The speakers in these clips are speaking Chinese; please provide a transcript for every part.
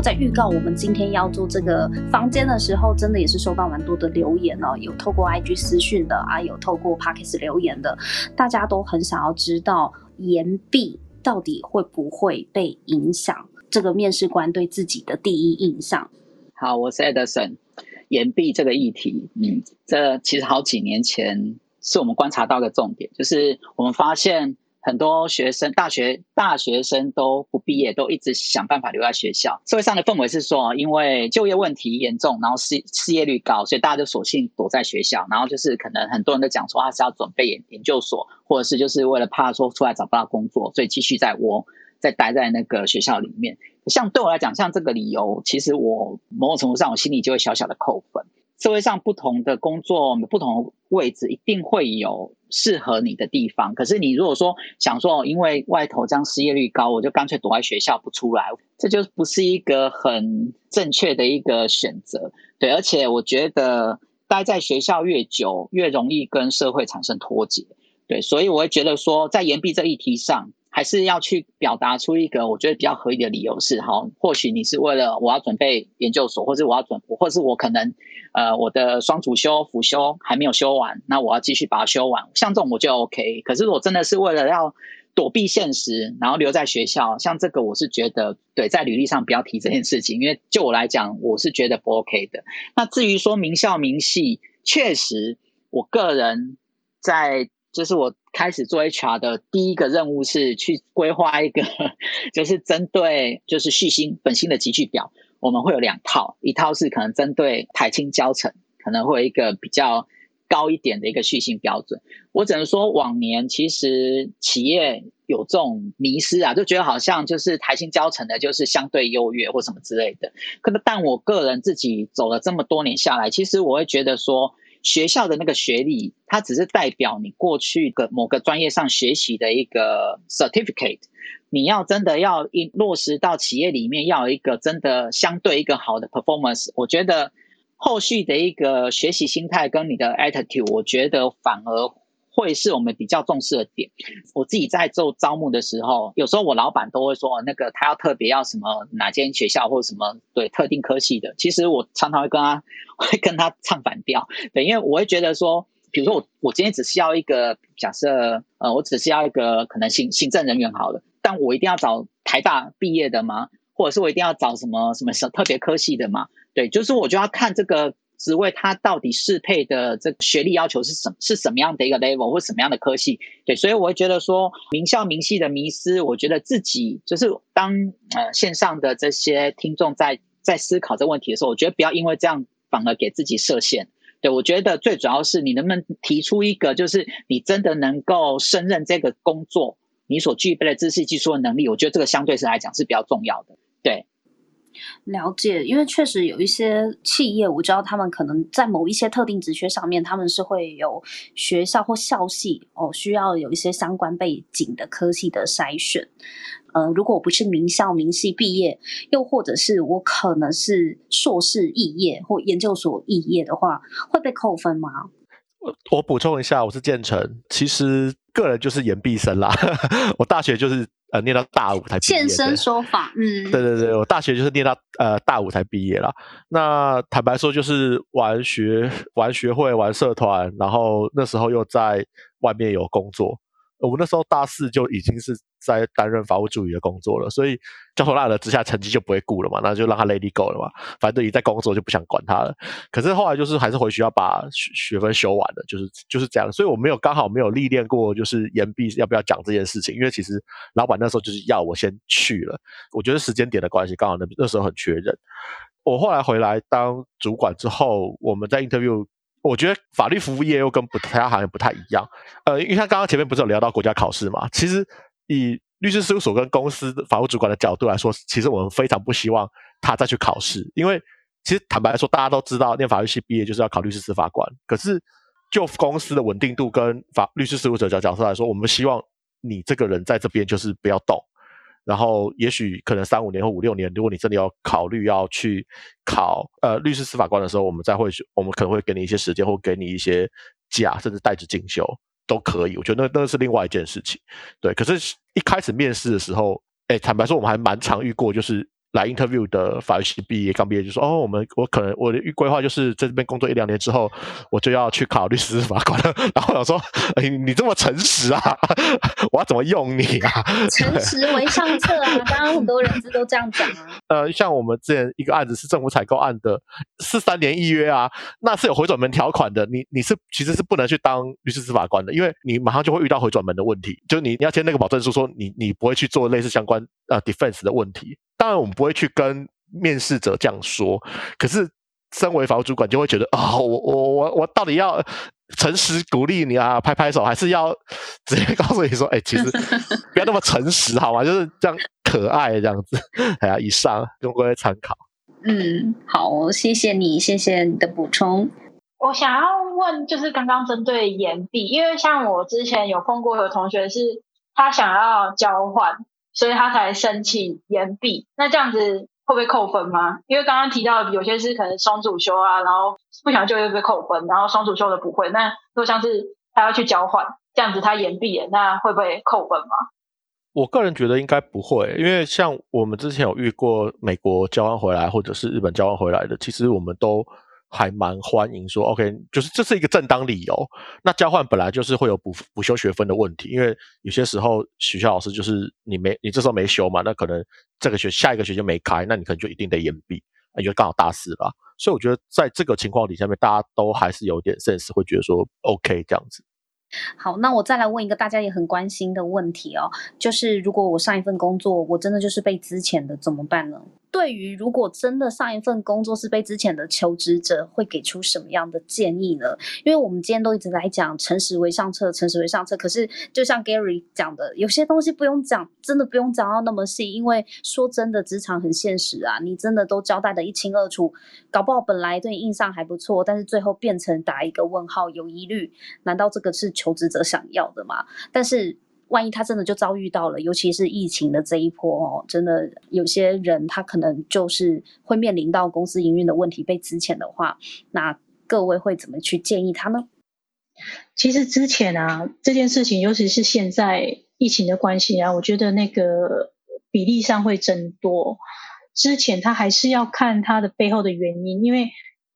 我在预告我们今天要做这个房间的时候，真的也是收到蛮多的留言哦，有透过 IG 私讯的啊，有透过 Pockets 留言的，大家都很想要知道岩壁到底会不会被影响这个面试官对自己的第一印象。好，我是 Edison。岩壁这个议题，嗯，这其实好几年前是我们观察到的重点，就是我们发现。很多学生，大学大学生都不毕业，都一直想办法留在学校。社会上的氛围是说，因为就业问题严重，然后失失业率高，所以大家就索性躲在学校。然后就是可能很多人都讲说，他是要准备研研究所，或者是就是为了怕说出来找不到工作，所以继续在窝，在待在那个学校里面。像对我来讲，像这个理由，其实我某种程度上，我心里就会小小的扣分。社会上不同的工作，不同位置，一定会有适合你的地方。可是你如果说想说，因为外头这样失业率高，我就干脆躲在学校不出来，这就不是一个很正确的一个选择。对，而且我觉得待在学校越久，越容易跟社会产生脱节。对，所以我会觉得说，在延毕这一题上。还是要去表达出一个我觉得比较合理的理由是，好，或许你是为了我要准备研究所，或者我要准，或是我可能，呃，我的双主修辅修还没有修完，那我要继续把它修完，像这种我就 OK。可是我真的是为了要躲避现实，然后留在学校，像这个我是觉得，对，在履历上不要提这件事情，因为就我来讲，我是觉得不 OK 的。那至于说名校名系，确实，我个人在。就是我开始做 HR 的第一个任务是去规划一个，就是针对就是续薪本薪的集聚表，我们会有两套，一套是可能针对台青教程，可能会有一个比较高一点的一个续薪标准。我只能说往年其实企业有这种迷失啊，就觉得好像就是台青教程的就是相对优越或什么之类的。可能但我个人自己走了这么多年下来，其实我会觉得说。学校的那个学历，它只是代表你过去的某个专业上学习的一个 certificate。你要真的要一落实到企业里面，要有一个真的相对一个好的 performance，我觉得后续的一个学习心态跟你的 attitude，我觉得反而。会是我们比较重视的点。我自己在做招募的时候，有时候我老板都会说，那个他要特别要什么哪间学校或者什么对特定科系的。其实我常常会跟他 会跟他唱反调，对，因为我会觉得说，比如说我我今天只是要一个假设，呃，我只是要一个可能行行政人员好了，但我一定要找台大毕业的吗？或者是我一定要找什么什么什特别科系的吗？对，就是我就要看这个。职位他到底适配的这个学历要求是什是什么样的一个 level 或什么样的科系？对，所以我会觉得说名校名系的迷失，我觉得自己就是当呃线上的这些听众在在思考这个问题的时候，我觉得不要因为这样反而给自己设限。对我觉得最主要是你能不能提出一个，就是你真的能够胜任这个工作，你所具备的知识、技术的能力，我觉得这个相对是来讲是比较重要的。了解，因为确实有一些企业，我知道他们可能在某一些特定职缺上面，他们是会有学校或校系哦，需要有一些相关背景的科系的筛选。呃，如果我不是名校名系毕业，又或者是我可能是硕士肄业或研究所肄业的话，会被扣分吗？我补充一下，我是建成，其实个人就是研毕生啦，我大学就是。呃，念到大五才毕业。现身说法，嗯，对对对，我大学就是念到呃大五才毕业啦。那坦白说，就是玩学玩学会玩社团，然后那时候又在外面有工作。我们那时候大四就已经是在担任法务助理的工作了，所以焦头烂额之下成绩就不会顾了嘛，那就让他 lady go 了嘛，反正你在工作就不想管他了。可是后来就是还是回学校把学学分修完了，就是就是这样。所以我没有刚好没有历练过，就是延毕要不要讲这件事情，因为其实老板那时候就是要我先去了，我觉得时间点的关系，刚好那那时候很缺人。我后来回来当主管之后，我们在 interview。我觉得法律服务业又跟不其他行业不太一样，呃，因为他刚刚前面不是有聊到国家考试嘛？其实以律师事务所跟公司法务主管的角度来说，其实我们非常不希望他再去考试，因为其实坦白来说，大家都知道念法律系毕业就是要考律师司法官，可是就公司的稳定度跟法律师事务所角角色来说，我们希望你这个人在这边就是不要动。然后，也许可能三五年或五六年，如果你真的要考虑要去考呃律师司法官的时候，我们再会，我们可能会给你一些时间，或给你一些假，甚至带着进修都可以。我觉得那那是另外一件事情。对，可是一开始面试的时候，哎，坦白说，我们还蛮常遇过，就是来 interview 的法律系毕业刚毕业就说哦，我们我可能我的预规划就是在这边工作一两年之后，我就要去考律师法官了。然后我说，哎，你这么诚实啊，我要怎么用你啊？诚实为上策啊！刚刚很多人资都这样讲啊。呃，像我们之前一个案子是政府采购案的，是三年一约啊，那是有回转门条款的。你你是其实是不能去当律师司法官的，因为你马上就会遇到回转门的问题，就你你要签那个保证书，说你你不会去做类似相关呃 defense 的问题。当然，我们不会去跟面试者这样说。可是，身为法务主管，就会觉得啊，我我我我到底要诚实鼓励你啊，拍拍手，还是要直接告诉你说，哎，其实 不要那么诚实，好吗？就是这样可爱这样子。哎呀，以上供各位参考。嗯，好，谢谢你，谢谢你的补充。我想要问，就是刚刚针对岩壁，因为像我之前有碰过有同学是，他想要交换。所以他才申请延毕，那这样子会不会扣分吗？因为刚刚提到有些是可能双主修啊，然后不想就会被扣分，然后双主修的不会。那如果像是他要去交换，这样子他延毕了，那会不会扣分吗？我个人觉得应该不会，因为像我们之前有遇过美国交换回来或者是日本交换回来的，其实我们都。还蛮欢迎说，OK，就是这是一个正当理由。那交换本来就是会有补补修学分的问题，因为有些时候学校老师就是你没你这时候没修嘛，那可能这个学下一个学期没开，那你可能就一定得延毕，那就刚好大四了。所以我觉得在这个情况底下面，大家都还是有点 sense，会觉得说 OK 这样子。好，那我再来问一个大家也很关心的问题哦，就是如果我上一份工作我真的就是被资遣的，怎么办呢？对于如果真的上一份工作是被之前的求职者，会给出什么样的建议呢？因为我们今天都一直在讲诚实为上策，诚实为上策。可是就像 Gary 讲的，有些东西不用讲，真的不用讲到那么细，因为说真的，职场很现实啊，你真的都交代的一清二楚，搞不好本来对你印象还不错，但是最后变成打一个问号，有疑虑，难道这个是求职者想要的吗？但是。万一他真的就遭遇到了，尤其是疫情的这一波哦，真的有些人他可能就是会面临到公司营运的问题被资遣的话，那各位会怎么去建议他呢？其实之前啊，这件事情，尤其是现在疫情的关系啊，我觉得那个比例上会增多。之前他还是要看他的背后的原因，因为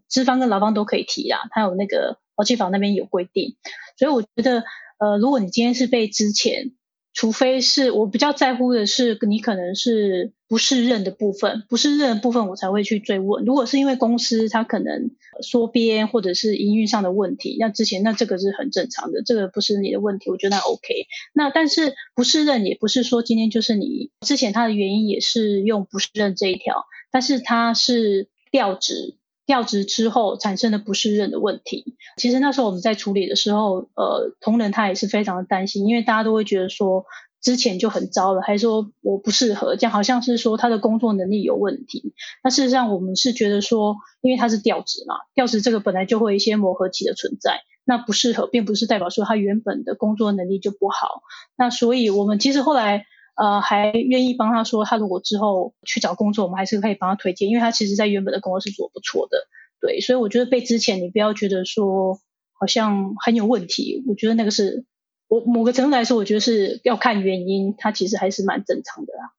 资方跟劳方都可以提啊，他有那个劳基法那边有规定，所以我觉得。呃，如果你今天是被之前，除非是我比较在乎的是，你可能是不适任的部分，不适任的部分我才会去追问。如果是因为公司它可能缩编或者是营运上的问题，那之前那这个是很正常的，这个不是你的问题，我觉得那 OK。那但是不适任也不是说今天就是你之前它的原因也是用不适任这一条，但是它是调职。调职之后产生的不适任的问题，其实那时候我们在处理的时候，呃，同仁他也是非常的担心，因为大家都会觉得说之前就很糟了，还说我不适合，这样好像是说他的工作能力有问题。那事实上我们是觉得说，因为他是调职嘛，调职这个本来就会有一些磨合期的存在，那不适合并不是代表说他原本的工作能力就不好。那所以我们其实后来。呃，还愿意帮他说，他如果之后去找工作，我们还是可以帮他推荐，因为他其实在原本的工作是做不错的，对，所以我觉得被之前你不要觉得说好像很有问题，我觉得那个是我某个程度来说，我觉得是要看原因，他其实还是蛮正常的啦。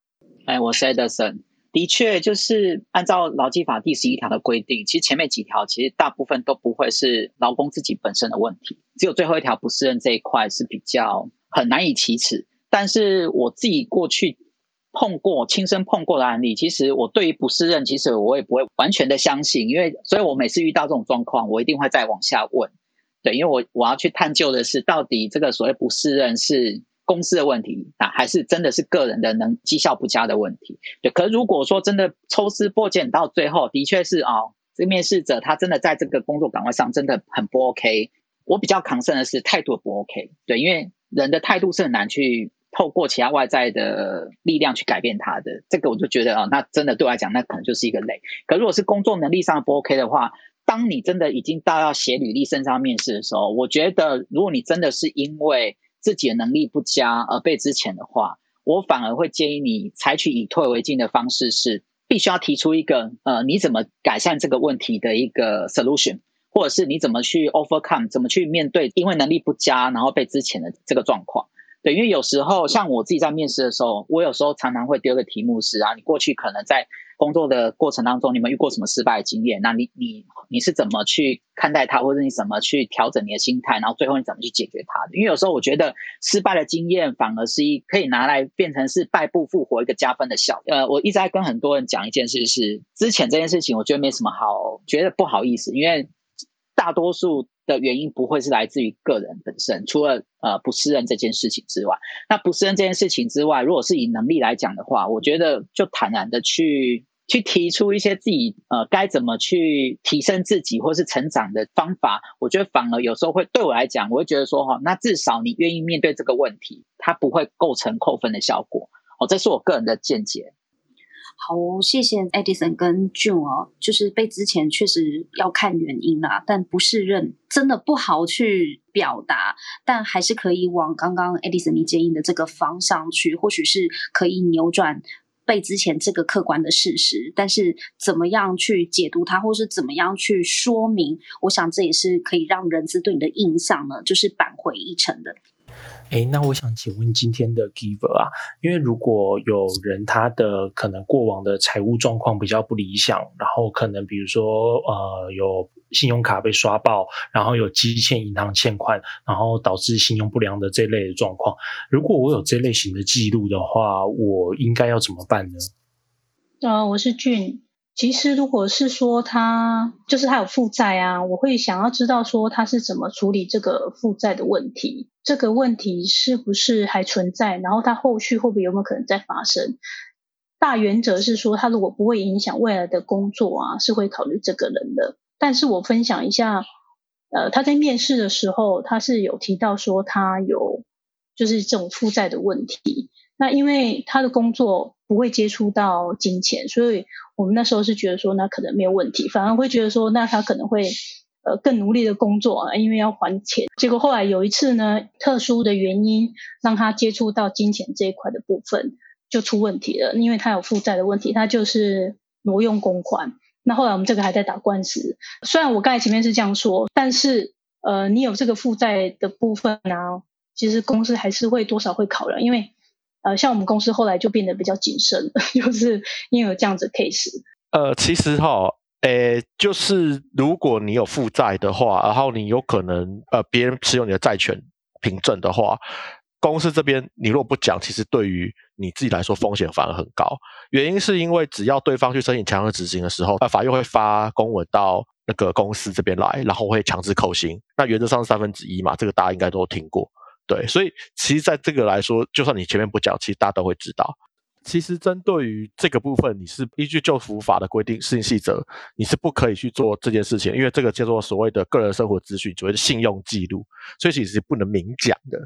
哎，我是 Edison，的确就是按照劳基法第十一条的规定，其实前面几条其实大部分都不会是劳工自己本身的问题，只有最后一条不适任这一块是比较很难以启齿。但是我自己过去碰过、亲身碰过的案例，其实我对于不适任，其实我也不会完全的相信，因为所以我每次遇到这种状况，我一定会再往下问，对，因为我我要去探究的是，到底这个所谓不适任是公司的问题啊，还是真的是个人的能绩效不佳的问题？对，可如果说真的抽丝剥茧到最后，的确是啊，这面试者他真的在这个工作岗位上真的很不 OK，我比较抗胜的是态度不 OK，对，因为人的态度是很难去。透过其他外在的力量去改变他的，这个我就觉得啊，那真的对我来讲，那可能就是一个累。可如果是工作能力上不 OK 的话，当你真的已经到要写履历、身上面试的时候，我觉得如果你真的是因为自己的能力不佳而被之前的话，我反而会建议你采取以退为进的方式，是必须要提出一个呃，你怎么改善这个问题的一个 solution，或者是你怎么去 overcome，怎么去面对因为能力不佳然后被之前的这个状况。对，因为有时候像我自己在面试的时候，我有时候常常会丢个题目是啊，你过去可能在工作的过程当中，你们遇过什么失败的经验？那你你你是怎么去看待它，或者你怎么去调整你的心态，然后最后你怎么去解决它的？因为有时候我觉得失败的经验反而是一可以拿来变成是败不复活一个加分的效。呃，我一直在跟很多人讲一件事，是之前这件事情，我觉得没什么好觉得不好意思，因为大多数。的原因不会是来自于个人本身，除了呃不适任这件事情之外，那不适任这件事情之外，如果是以能力来讲的话，我觉得就坦然的去去提出一些自己呃该怎么去提升自己或是成长的方法，我觉得反而有时候会对我来讲，我会觉得说哈，那至少你愿意面对这个问题，它不会构成扣分的效果哦，这是我个人的见解。好，谢谢 Edison 跟 June 哦，就是被之前确实要看原因啦，但不是认真的不好去表达，但还是可以往刚刚 Edison 你建议的这个方向去，或许是可以扭转被之前这个客观的事实，但是怎么样去解读它，或是怎么样去说明，我想这也是可以让人资对你的印象呢，就是扳回一城的。哎，那我想请问今天的 giver 啊，因为如果有人他的可能过往的财务状况比较不理想，然后可能比如说呃有信用卡被刷爆，然后有积欠银行欠款，然后导致信用不良的这类的状况，如果我有这类型的记录的话，我应该要怎么办呢？呃，我是俊。其实，如果是说他就是他有负债啊，我会想要知道说他是怎么处理这个负债的问题，这个问题是不是还存在，然后他后续会不会有没有可能再发生？大原则是说，他如果不会影响未来的工作啊，是会考虑这个人的。但是我分享一下，呃，他在面试的时候，他是有提到说他有就是这种负债的问题。那因为他的工作不会接触到金钱，所以我们那时候是觉得说那可能没有问题，反而会觉得说那他可能会呃更努力的工作啊，因为要还钱。结果后来有一次呢，特殊的原因让他接触到金钱这一块的部分就出问题了，因为他有负债的问题，他就是挪用公款。那后来我们这个还在打官司，虽然我刚才前面是这样说，但是呃你有这个负债的部分啊，其实公司还是会多少会考量，因为。呃，像我们公司后来就变得比较谨慎，就是因为有这样子 case。呃，其实哈，诶，就是如果你有负债的话，然后你有可能呃别人持有你的债权凭证的话，公司这边你若不讲，其实对于你自己来说风险反而很高。原因是因为只要对方去申请强制执行的时候，那法院会发公文到那个公司这边来，然后会强制扣薪。那原则上是三分之一嘛，这个大家应该都听过。对，所以其实，在这个来说，就算你前面不讲，其实大家都会知道。其实，针对于这个部分，你是依据旧服法的规定，事情细则，你是不可以去做这件事情，因为这个叫做所谓的个人生活资讯，所谓的信用记录，所以其实不能明讲的。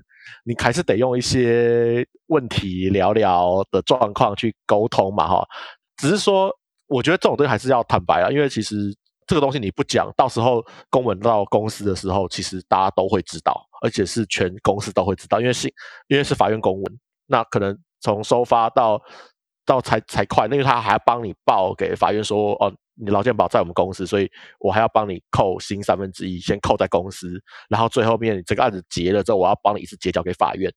你还是得用一些问题聊聊的状况去沟通嘛，哈。只是说，我觉得这种东西还是要坦白啊，因为其实。这个东西你不讲，到时候公文到公司的时候，其实大家都会知道，而且是全公司都会知道，因为是，因为是法院公文，那可能从收发到到财财会，因为他还要帮你报给法院说，哦，你劳健保在我们公司，所以我还要帮你扣薪三分之一，先扣在公司，然后最后面这个案子结了之后，我要帮你一次结交给法院。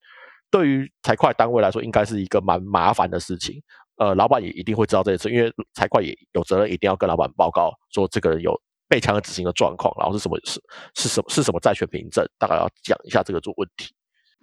对于财会单位来说，应该是一个蛮麻烦的事情。呃，老板也一定会知道这件事，因为财会也有责任，一定要跟老板报告说这个人有被强制执行的状况，然后是什么是是什么是什么债权凭证，大概要讲一下这个做问题。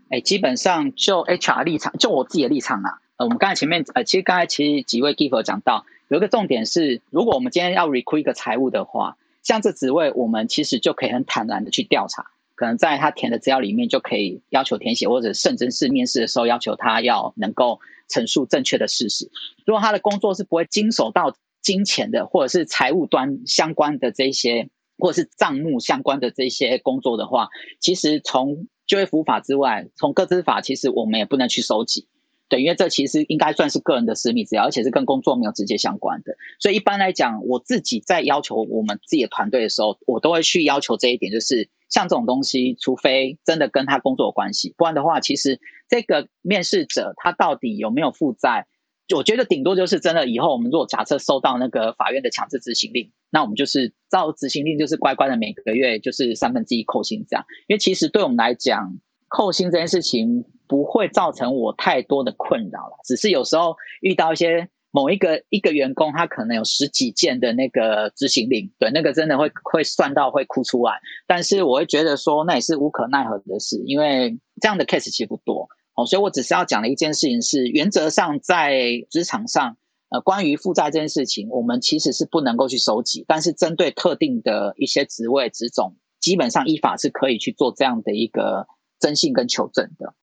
哎，基本上就 HR 立场，就我自己的立场啊，呃，我们刚才前面呃，其实刚才其实几位 giver 讲到，有一个重点是，如果我们今天要 recruit 一个财务的话，像这职位，我们其实就可以很坦然的去调查，可能在他填的资料里面就可以要求填写，或者甚至是面试的时候要求他要能够。陈述正确的事实。如果他的工作是不会经手到金钱的，或者是财务端相关的这些，或者是账目相关的这些工作的话，其实从就业服务法之外，从个资法，其实我们也不能去收集。对，因为这其实应该算是个人的私密资料，而且是跟工作没有直接相关的。所以一般来讲，我自己在要求我们自己的团队的时候，我都会去要求这一点，就是像这种东西，除非真的跟他工作有关系，不然的话，其实这个面试者他到底有没有负债，我觉得顶多就是真的以后我们如果假设收到那个法院的强制执行令，那我们就是照执行令，就是乖乖的每个月就是三分之一扣薪这样。因为其实对我们来讲，扣薪这件事情。不会造成我太多的困扰了。只是有时候遇到一些某一个一个员工，他可能有十几件的那个执行令，对，那个真的会会算到会哭出来。但是我会觉得说，那也是无可奈何的事，因为这样的 case 其实不多。哦，所以我只是要讲的一件事情是，原则上在职场上。呃，关于负债这件事情，我们其实是不能够去收集，但是针对特定的一些职位职种，基本上依法是可以去做这样的一个征信跟求证的。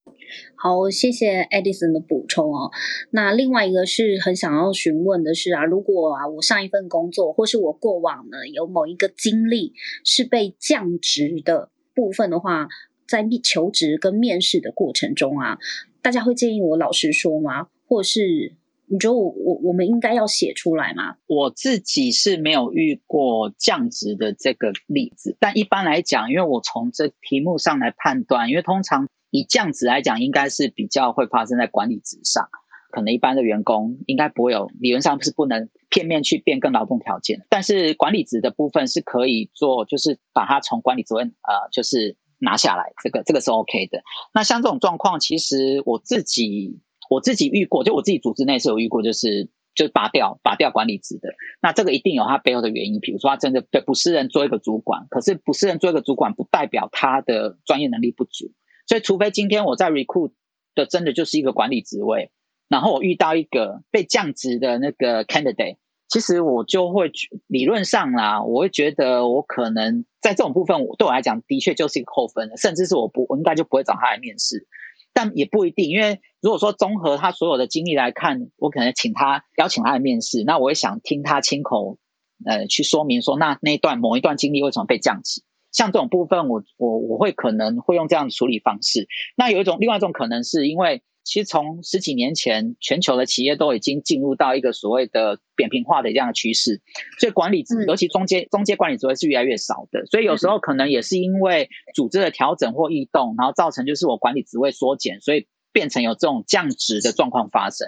好，谢谢 Edison 的补充哦。那另外一个是很想要询问的是啊，如果啊我上一份工作或是我过往呢有某一个经历是被降职的部分的话，在求职跟面试的过程中啊，大家会建议我老实说吗？或是？你觉得我我我们应该要写出来吗？我自己是没有遇过降职的这个例子，但一般来讲，因为我从这题目上来判断，因为通常以降职来讲，应该是比较会发生在管理职上，可能一般的员工应该不会有，理论上是不能片面去变更劳动条件，但是管理职的部分是可以做，就是把它从管理职位呃，就是拿下来，这个这个是 OK 的。那像这种状况，其实我自己。我自己遇过，就我自己组织内是有遇过，就是就是拔掉拔掉管理职的。那这个一定有他背后的原因，比如说他真的对不是人做一个主管，可是不是人做一个主管，不代表他的专业能力不足。所以，除非今天我在 recruit 的真的就是一个管理职位，然后我遇到一个被降职的那个 candidate，其实我就会理论上啦，我会觉得我可能在这种部分，我对我来讲的确就是一个扣分的，甚至是我不我应该就不会找他来面试。但也不一定，因为如果说综合他所有的经历来看，我可能请他邀请他来面试，那我也想听他亲口呃去说明说，那那一段某一段经历为什么被降级？像这种部分，我我我会可能会用这样的处理方式。那有一种另外一种可能是因为。其实从十几年前，全球的企业都已经进入到一个所谓的扁平化的这样的趋势，所以管理，尤其中间中间管理职位是越来越少的。所以有时候可能也是因为组织的调整或异动，然后造成就是我管理职位缩减，所以变成有这种降职的状况发生。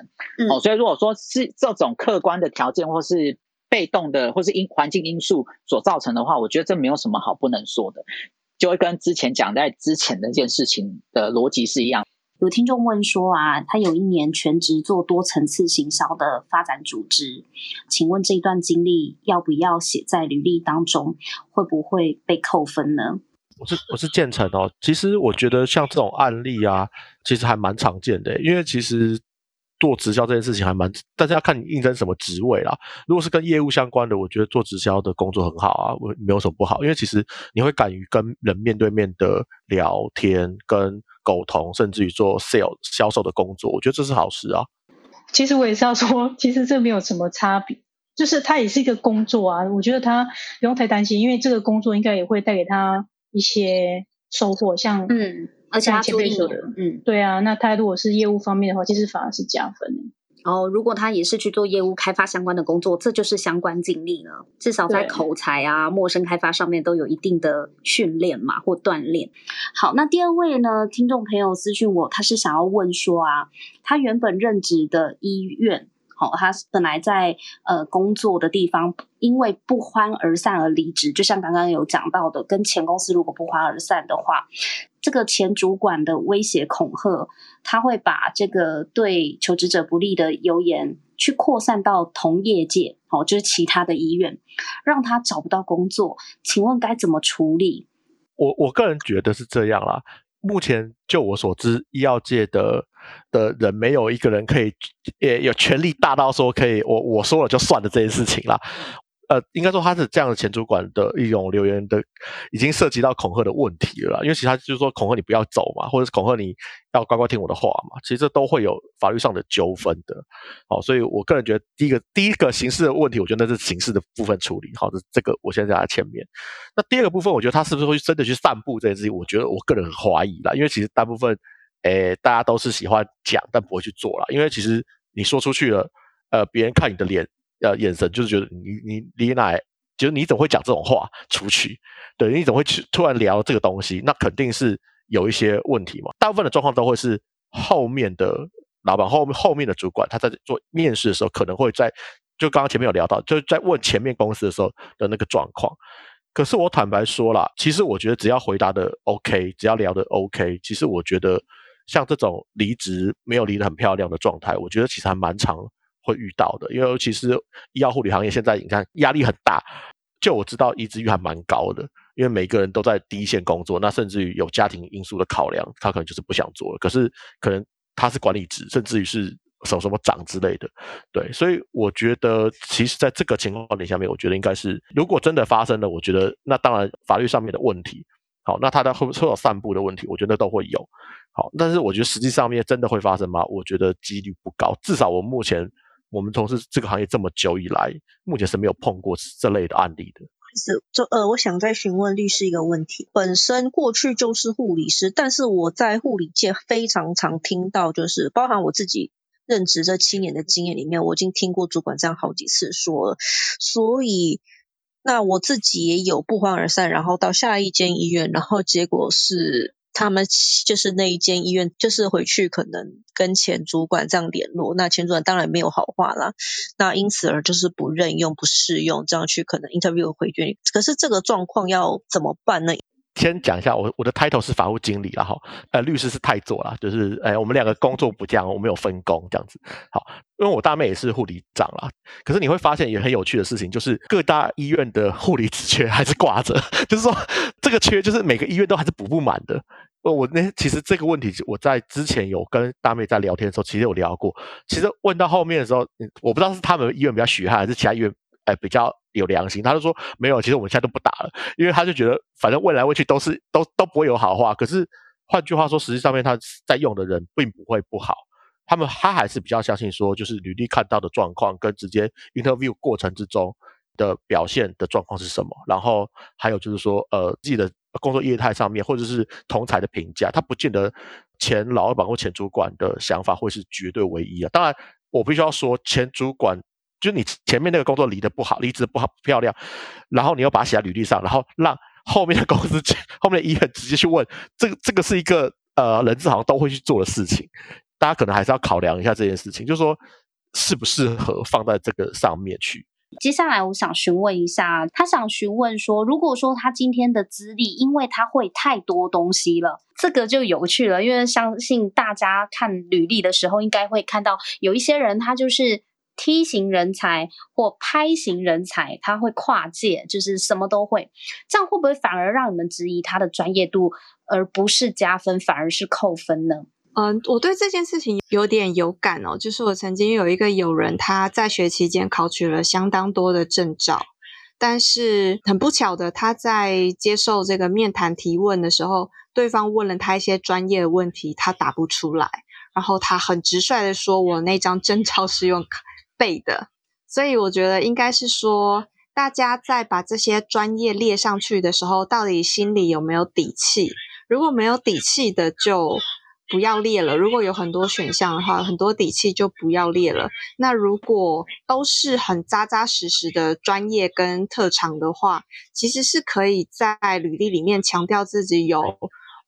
哦，所以如果说是这种客观的条件或是被动的或是因环境因素所造成的话，我觉得这没有什么好不能说的，就会跟之前讲在之前那件事情的逻辑是一样。有听众问说啊，他有一年全职做多层次行销的发展组织，请问这一段经历要不要写在履历当中？会不会被扣分呢？我是我是建成哦，其实我觉得像这种案例啊，其实还蛮常见的，因为其实。做直销这件事情还蛮，但是要看你应征什么职位啦。如果是跟业务相关的，我觉得做直销的工作很好啊，我没有什么不好。因为其实你会敢于跟人面对面的聊天、跟沟通，甚至于做 sales 销售的工作，我觉得这是好事啊。其实我也是要说，其实这没有什么差别，就是它也是一个工作啊。我觉得他不用太担心，因为这个工作应该也会带给他一些收获，像嗯。而且他做说的，嗯，对啊，那他如果是业务方面的话，其实反而是加分的。哦，如果他也是去做业务开发相关的工作，这就是相关经历了。至少在口才啊、陌生开发上面都有一定的训练嘛，或锻炼。好，那第二位呢，听众朋友私讯我，他是想要问说啊，他原本任职的医院。哦，他本来在呃工作的地方，因为不欢而散而离职。就像刚刚有讲到的，跟前公司如果不欢而散的话，这个前主管的威胁恐吓，他会把这个对求职者不利的谣言去扩散到同业界，哦，就是其他的医院，让他找不到工作。请问该怎么处理？我我个人觉得是这样啦。目前就我所知，医药界的的人没有一个人可以，也有权力大到说可以我我说了就算的这件事情啦。呃，应该说他是这样的前主管的一种留言的，已经涉及到恐吓的问题了。因为其他就是说恐吓你不要走嘛，或者是恐吓你要乖乖听我的话嘛，其实这都会有法律上的纠纷的。好，所以我个人觉得第一个第一个刑事的问题，我觉得那是刑事的部分处理。好，这这个我先在他前面。那第二个部分，我觉得他是不是会真的去散布这件事情？我觉得我个人很怀疑啦，因为其实大部分诶大家都是喜欢讲，但不会去做了。因为其实你说出去了，呃，别人看你的脸。呃，眼神就是觉得你你你哪，就是你怎么会讲这种话出去？对，你怎么会去突然聊这个东西？那肯定是有一些问题嘛。大部分的状况都会是后面的老板后面后面的主管他在做面试的时候，可能会在就刚刚前面有聊到，就是在问前面公司的时候的那个状况。可是我坦白说了，其实我觉得只要回答的 OK，只要聊的 OK，其实我觉得像这种离职没有离得很漂亮的状态，我觉得其实还蛮常会遇到的。因为其是医药护理行业，现在你看压力很大，就我知道离职率还蛮高的，因为每个人都在第一线工作，那甚至于有家庭因素的考量，他可能就是不想做了。可是可能他是管理职，甚至于是。什么什么长之类的，对，所以我觉得，其实在这个情况底下面，我觉得应该是，如果真的发生了，我觉得那当然法律上面的问题，好，那他的会会有散布的问题，我觉得都会有，好，但是我觉得实际上面真的会发生吗？我觉得几率不高，至少我目前我们从事这个行业这么久以来，目前是没有碰过这类的案例的。是，就呃，我想再询问律师一个问题。本身过去就是护理师，但是我在护理界非常常听到，就是包含我自己。任职这七年的经验里面，我已经听过主管这样好几次说了，所以那我自己也有不欢而散，然后到下一间医院，然后结果是他们就是那一间医院，就是回去可能跟前主管这样联络，那前主管当然没有好话啦，那因此而就是不任用、不适用，这样去可能 interview 回绝。可是这个状况要怎么办呢？先讲一下，我我的 title 是法务经理然后呃，律师是太座啦，就是哎，我们两个工作不这样，我们有分工这样子。好，因为我大妹也是护理长啦，可是你会发现也很有趣的事情，就是各大医院的护理职缺还是挂着，就是说这个缺就是每个医院都还是补不满的。我那其实这个问题我在之前有跟大妹在聊天的时候，其实有聊过。其实问到后面的时候，我不知道是他们医院比较血汗，还是其他医院哎比较。有良心，他就说没有，其实我们现在都不打了，因为他就觉得反正问来问去都是都都不会有好话。可是换句话说，实际上面他在用的人并不会不好，他们他还是比较相信说，就是履历看到的状况跟直接 interview 过程之中的表现的状况是什么。然后还有就是说，呃，自己的工作业态上面或者是同才的评价，他不见得前老板或前主管的想法会是绝对唯一啊。当然，我必须要说前主管。就你前面那个工作离得不好，离职不好不漂亮，然后你又把它写在履历上，然后让后面的公司、后面的医院直接去问，这个这个是一个呃人资好像都会去做的事情，大家可能还是要考量一下这件事情，就是说适不适合放在这个上面去。接下来我想询问一下，他想询问说，如果说他今天的资历，因为他会太多东西了，这个就有趣了，因为相信大家看履历的时候，应该会看到有一些人他就是。T 型人才或拍型人才，他会跨界，就是什么都会，这样会不会反而让你们质疑他的专业度，而不是加分，反而是扣分呢？嗯，我对这件事情有点有感哦，就是我曾经有一个友人，他在学期间考取了相当多的证照，但是很不巧的，他在接受这个面谈提问的时候，对方问了他一些专业的问题，他答不出来，然后他很直率的说：“我那张证照是用。”背的，所以我觉得应该是说，大家在把这些专业列上去的时候，到底心里有没有底气？如果没有底气的，就不要列了。如果有很多选项的话，很多底气就不要列了。那如果都是很扎扎实实的专业跟特长的话，其实是可以在履历里面强调自己有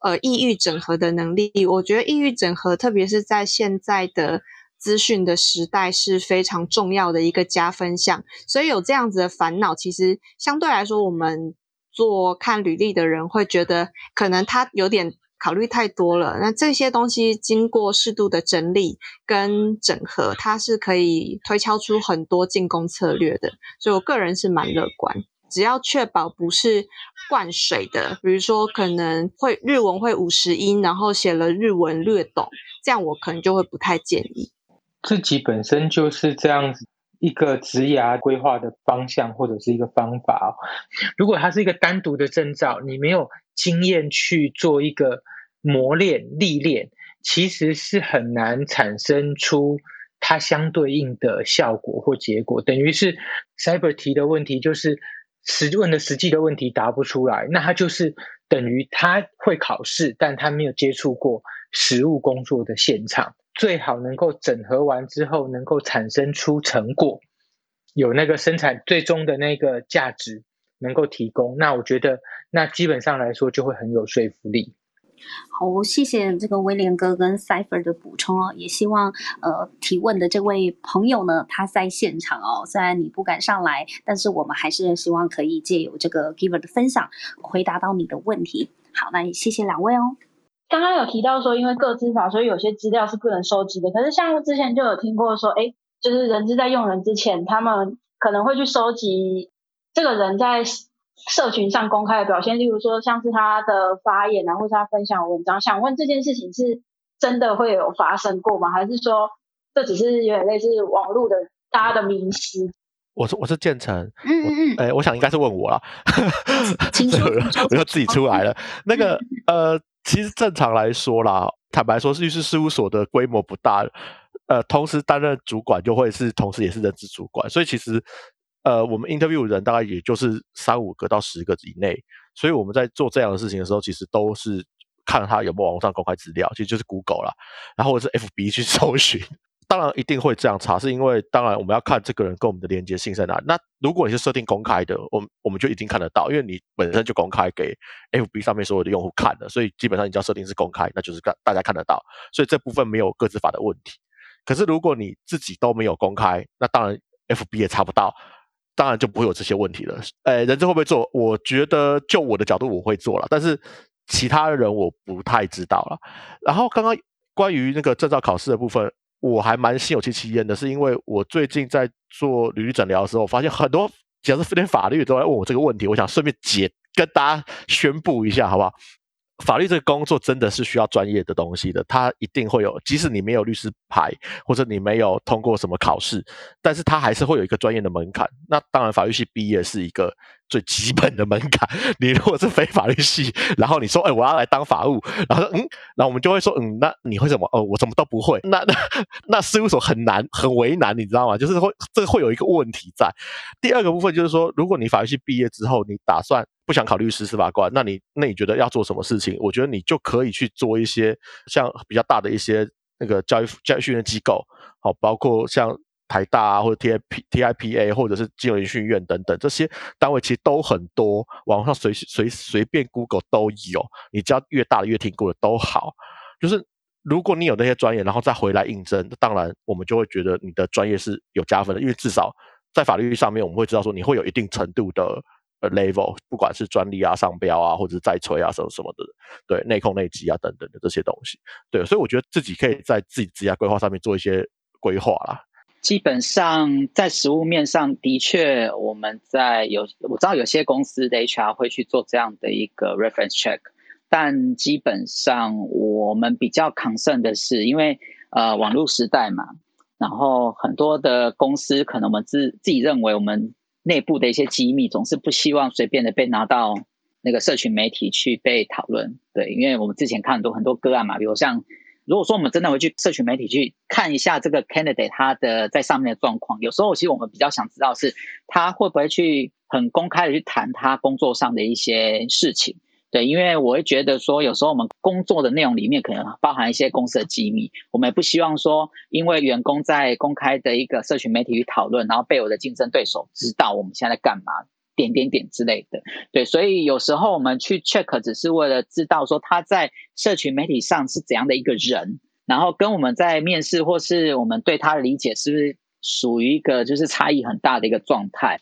呃异域整合的能力。我觉得异域整合，特别是在现在的。资讯的时代是非常重要的一个加分项，所以有这样子的烦恼，其实相对来说，我们做看履历的人会觉得，可能他有点考虑太多了。那这些东西经过适度的整理跟整合，它是可以推敲出很多进攻策略的。所以我个人是蛮乐观，只要确保不是灌水的，比如说可能会日文会五十音，然后写了日文略懂，这样我可能就会不太建议。自己本身就是这样子一个职涯规划的方向或者是一个方法。如果它是一个单独的证照，你没有经验去做一个磨练历练，其实是很难产生出它相对应的效果或结果。等于是 Cyber 提的问题，就是实问的实际的问题答不出来，那他就是等于他会考试，但他没有接触过实务工作的现场。最好能够整合完之后，能够产生出成果，有那个生产最终的那个价值能够提供，那我觉得那基本上来说就会很有说服力。好，谢谢这个威廉哥跟 Cipher 的补充哦，也希望呃提问的这位朋友呢，他在现场哦，虽然你不敢上来，但是我们还是希望可以借由这个 Giver 的分享，回答到你的问题。好，那也谢谢两位哦。刚刚有提到说，因为个资法，所以有些资料是不能收集的。可是像之前就有听过说，哎，就是人资在用人之前，他们可能会去收集这个人在社群上公开的表现，例如说像是他的发言啊，或是他分享文章。想问这件事情是真的会有发生过吗？还是说这只是有点类似网络的大家的迷思？我是我是建成，嗯嗯嗯，哎，我想应该是问我了，请说，我就自己出来了。那个呃，其实正常来说啦，坦白说，律师事务所的规模不大，呃，同时担任主管就会是同时也是人事主管，所以其实呃，我们 interview 人大概也就是三五个到十个以内，所以我们在做这样的事情的时候，其实都是看他有没有网上公开资料，其实就是 Google 啦，然后或是 FB 去 搜寻。当然一定会这样查，是因为当然我们要看这个人跟我们的连接性在哪。那如果你是设定公开的，我我们就一定看得到，因为你本身就公开给 FB 上面所有的用户看的，所以基本上你只要设定是公开，那就是大大家看得到，所以这部分没有个资法的问题。可是如果你自己都没有公开，那当然 FB 也查不到，当然就不会有这些问题了。呃，人资会不会做？我觉得就我的角度我会做了，但是其他人我不太知道了。然后刚刚关于那个证照考试的部分。我还蛮心有戚戚焉的，是因为我最近在做履历诊疗的时候，发现很多只要是连法律都来问我这个问题，我想顺便解跟大家宣布一下，好不好？法律这个工作真的是需要专业的东西的，它一定会有，即使你没有律师牌，或者你没有通过什么考试，但是它还是会有一个专业的门槛。那当然，法律系毕业是一个最基本的门槛。你如果是非法律系，然后你说，哎，我要来当法务，然后嗯，然后我们就会说，嗯，那你会什么？哦，我什么都不会。那 那那事务所很难，很为难，你知道吗？就是会这会有一个问题在。第二个部分就是说，如果你法律系毕业之后，你打算。不想考律师、司法官，那你那你觉得要做什么事情？我觉得你就可以去做一些像比较大的一些那个教育教育训练机构，好，包括像台大啊，或者 T I P T I P A，或者是金融研训院等等这些单位，其实都很多，网上随随随便 Google 都有。你只要越大的越听过的都好。就是如果你有那些专业，然后再回来应征，当然我们就会觉得你的专业是有加分的，因为至少在法律上面，我们会知道说你会有一定程度的呃。level，不管是专利啊、商标啊，或者是再吹啊什么什么的，对内控、内机啊等等的这些东西，对，所以我觉得自己可以在自己职业规划上面做一些规划啦。基本上在实物面上的确，我们在有我知道有些公司的 HR 会去做这样的一个 reference check，但基本上我们比较 concern 的是，因为呃网络时代嘛，然后很多的公司可能我们自自己认为我们。内部的一些机密总是不希望随便的被拿到那个社群媒体去被讨论，对，因为我们之前看很多很多个案嘛，比如像如果说我们真的回去社群媒体去看一下这个 candidate 他的在上面的状况，有时候其实我们比较想知道是他会不会去很公开的去谈他工作上的一些事情。对，因为我会觉得说，有时候我们工作的内容里面可能包含一些公司的机密，我们也不希望说，因为员工在公开的一个社群媒体去讨论，然后被我的竞争对手知道我们现在在干嘛，点点点之类的。对，所以有时候我们去 check 只是为了知道说他在社群媒体上是怎样的一个人，然后跟我们在面试或是我们对他的理解是不是属于一个就是差异很大的一个状态。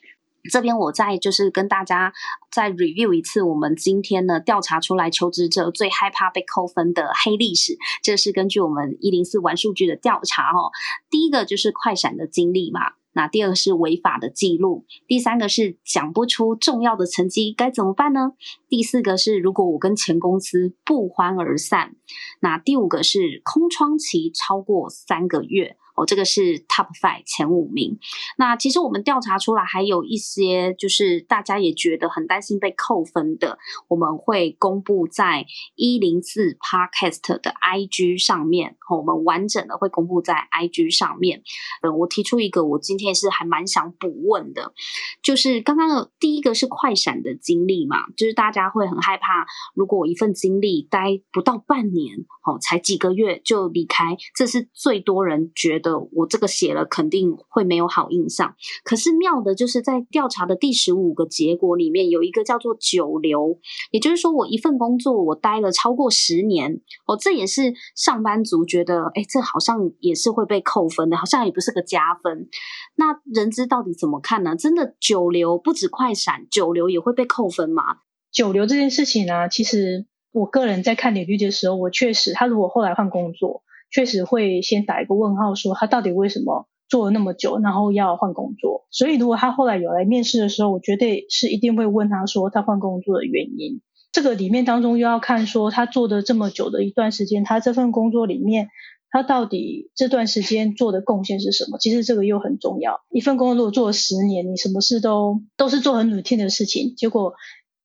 这边我再就是跟大家再 review 一次，我们今天呢调查出来求职者最害怕被扣分的黑历史，这是根据我们一零四玩数据的调查哦。第一个就是快闪的经历嘛，那第二个是违法的记录，第三个是讲不出重要的成绩该怎么办呢？第四个是如果我跟前公司不欢而散，那第五个是空窗期超过三个月。哦，这个是 top five 前五名。那其实我们调查出来还有一些，就是大家也觉得很担心被扣分的，我们会公布在一零四 podcast 的 IG 上面。我们完整的会公布在 IG 上面。嗯，我提出一个，我今天也是还蛮想补问的，就是刚刚第一个是快闪的经历嘛，就是大家会很害怕，如果我一份经历待不到半年，哦，才几个月就离开，这是最多人觉得。我这个写了肯定会没有好印象。可是妙的就是在调查的第十五个结果里面有一个叫做久留，也就是说我一份工作我待了超过十年，哦，这也是上班族觉得，哎，这好像也是会被扣分的，好像也不是个加分。那人资到底怎么看呢？真的久留不止快闪，久留也会被扣分吗？久留这件事情呢，其实我个人在看履历的时候，我确实他如果后来换工作，确实会先打一个问号，说他到底为什么做了那么久，然后要换工作。所以如果他后来有来面试的时候，我绝对是一定会问他说他换工作的原因。这个里面当中又要看说他做的这么久的一段时间，他这份工作里面。他到底这段时间做的贡献是什么？其实这个又很重要。一份工作如果做了十年，你什么事都都是做很努力的事情，结果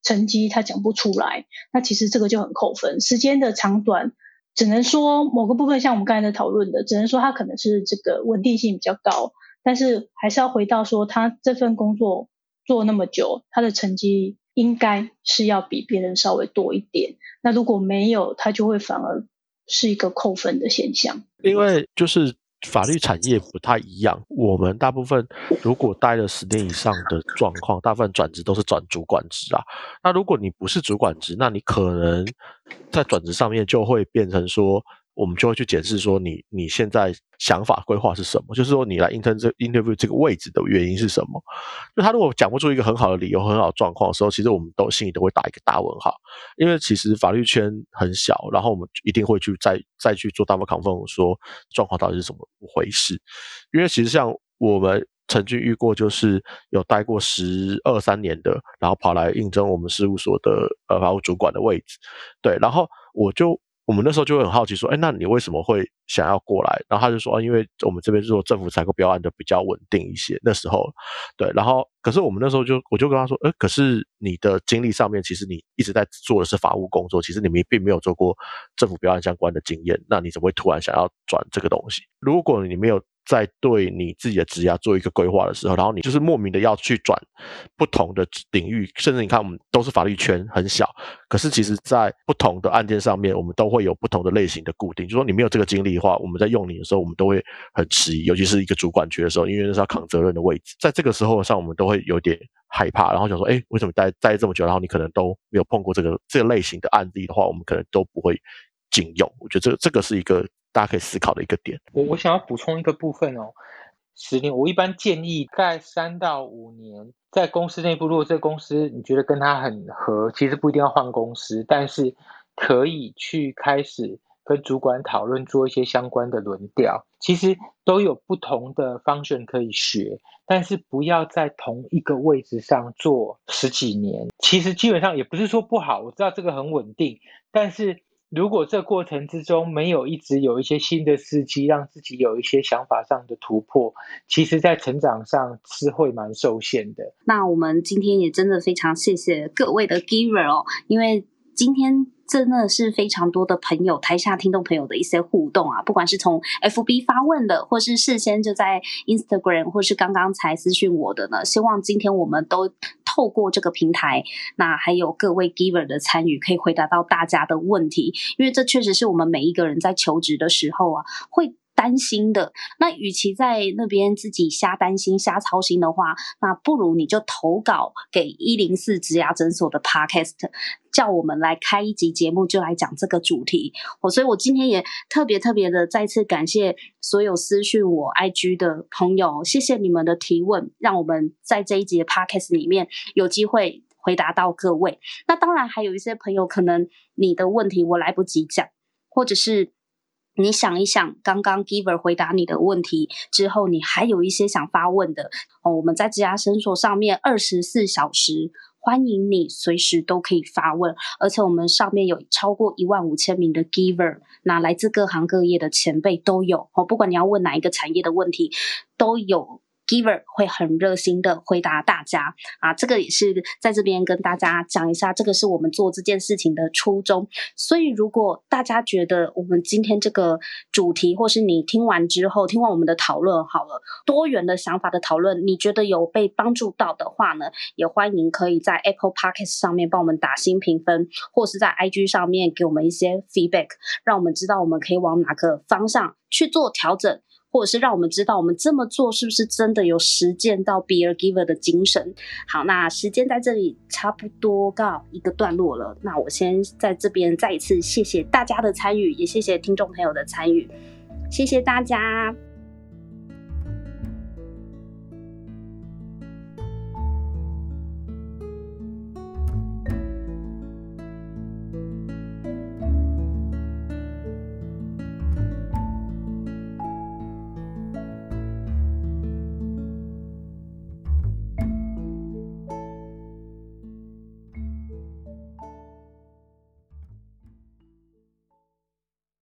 成绩他讲不出来，那其实这个就很扣分。时间的长短，只能说某个部分像我们刚才在讨论的，只能说他可能是这个稳定性比较高，但是还是要回到说他这份工作做那么久，他的成绩应该是要比别人稍微多一点。那如果没有，他就会反而。是一个扣分的现象，因为就是法律产业不太一样。我们大部分如果待了十年以上的状况，大部分转职都是转主管职啊。那如果你不是主管职，那你可能在转职上面就会变成说。我们就会去检视说你你现在想法规划是什么，就是说你来 inter 这 interview 这个位置的原因是什么？就他如果讲不出一个很好的理由、很好的状况的时候，其实我们都心里都会打一个大问号，因为其实法律圈很小，然后我们一定会去再再去做 double confirm 说状况到底是怎么回事。因为其实像我们曾经遇过，就是有待过十二三年的，然后跑来应征我们事务所的呃法务主管的位置，对，然后我就。我们那时候就会很好奇，说，哎，那你为什么会想要过来？然后他就说，啊，因为我们这边做政府采购标案的比较稳定一些。那时候，对，然后，可是我们那时候就，我就跟他说，哎，可是你的经历上面，其实你一直在做的是法务工作，其实你们并没有做过政府标案相关的经验，那你怎么会突然想要转这个东西？如果你没有。在对你自己的职业做一个规划的时候，然后你就是莫名的要去转不同的领域，甚至你看我们都是法律圈很小，可是其实在不同的案件上面，我们都会有不同的类型的固定。就说你没有这个经历的话，我们在用你的时候，我们都会很迟疑，尤其是一个主管区的时候，因为那是要扛责任的位置，在这个时候上，我们都会有点害怕，然后想说，哎，为什么待待这么久，然后你可能都没有碰过这个这个类型的案例的话，我们可能都不会禁用。我觉得这这个是一个。大家可以思考的一个点。我我想要补充一个部分哦，十年我一般建议在三到五年，在公司内部，如果这个公司你觉得跟他很合，其实不一定要换公司，但是可以去开始跟主管讨论做一些相关的轮调。其实都有不同的 function 可以学，但是不要在同一个位置上做十几年。其实基本上也不是说不好，我知道这个很稳定，但是。如果这过程之中没有一直有一些新的司机，让自己有一些想法上的突破，其实，在成长上是会蛮受限的。那我们今天也真的非常谢谢各位的 giver 哦，因为今天。真的是非常多的朋友，台下听众朋友的一些互动啊，不管是从 FB 发问的，或是事先就在 Instagram，或是刚刚才私讯我的呢，希望今天我们都透过这个平台，那还有各位 Giver 的参与，可以回答到大家的问题，因为这确实是我们每一个人在求职的时候啊，会。担心的那，与其在那边自己瞎担心、瞎操心的话，那不如你就投稿给一零四植牙诊所的 Podcast，叫我们来开一集节目，就来讲这个主题。我所以，我今天也特别特别的再次感谢所有私讯我 IG 的朋友，谢谢你们的提问，让我们在这一集的 Podcast 里面有机会回答到各位。那当然，还有一些朋友可能你的问题我来不及讲，或者是。你想一想，刚刚 Giver 回答你的问题之后，你还有一些想发问的哦。我们在这家诊所上面二十四小时欢迎你，随时都可以发问，而且我们上面有超过一万五千名的 Giver，那来自各行各业的前辈都有哦。不管你要问哪一个产业的问题，都有。Giver 会很热心的回答大家啊，这个也是在这边跟大家讲一下，这个是我们做这件事情的初衷。所以，如果大家觉得我们今天这个主题，或是你听完之后，听完我们的讨论，好了，多元的想法的讨论，你觉得有被帮助到的话呢，也欢迎可以在 Apple Podcast 上面帮我们打新评分，或是在 IG 上面给我们一些 feedback，让我们知道我们可以往哪个方向去做调整。或者是让我们知道，我们这么做是不是真的有实践到 be a giver 的精神？好，那时间在这里差不多告一个段落了。那我先在这边再一次谢谢大家的参与，也谢谢听众朋友的参与，谢谢大家。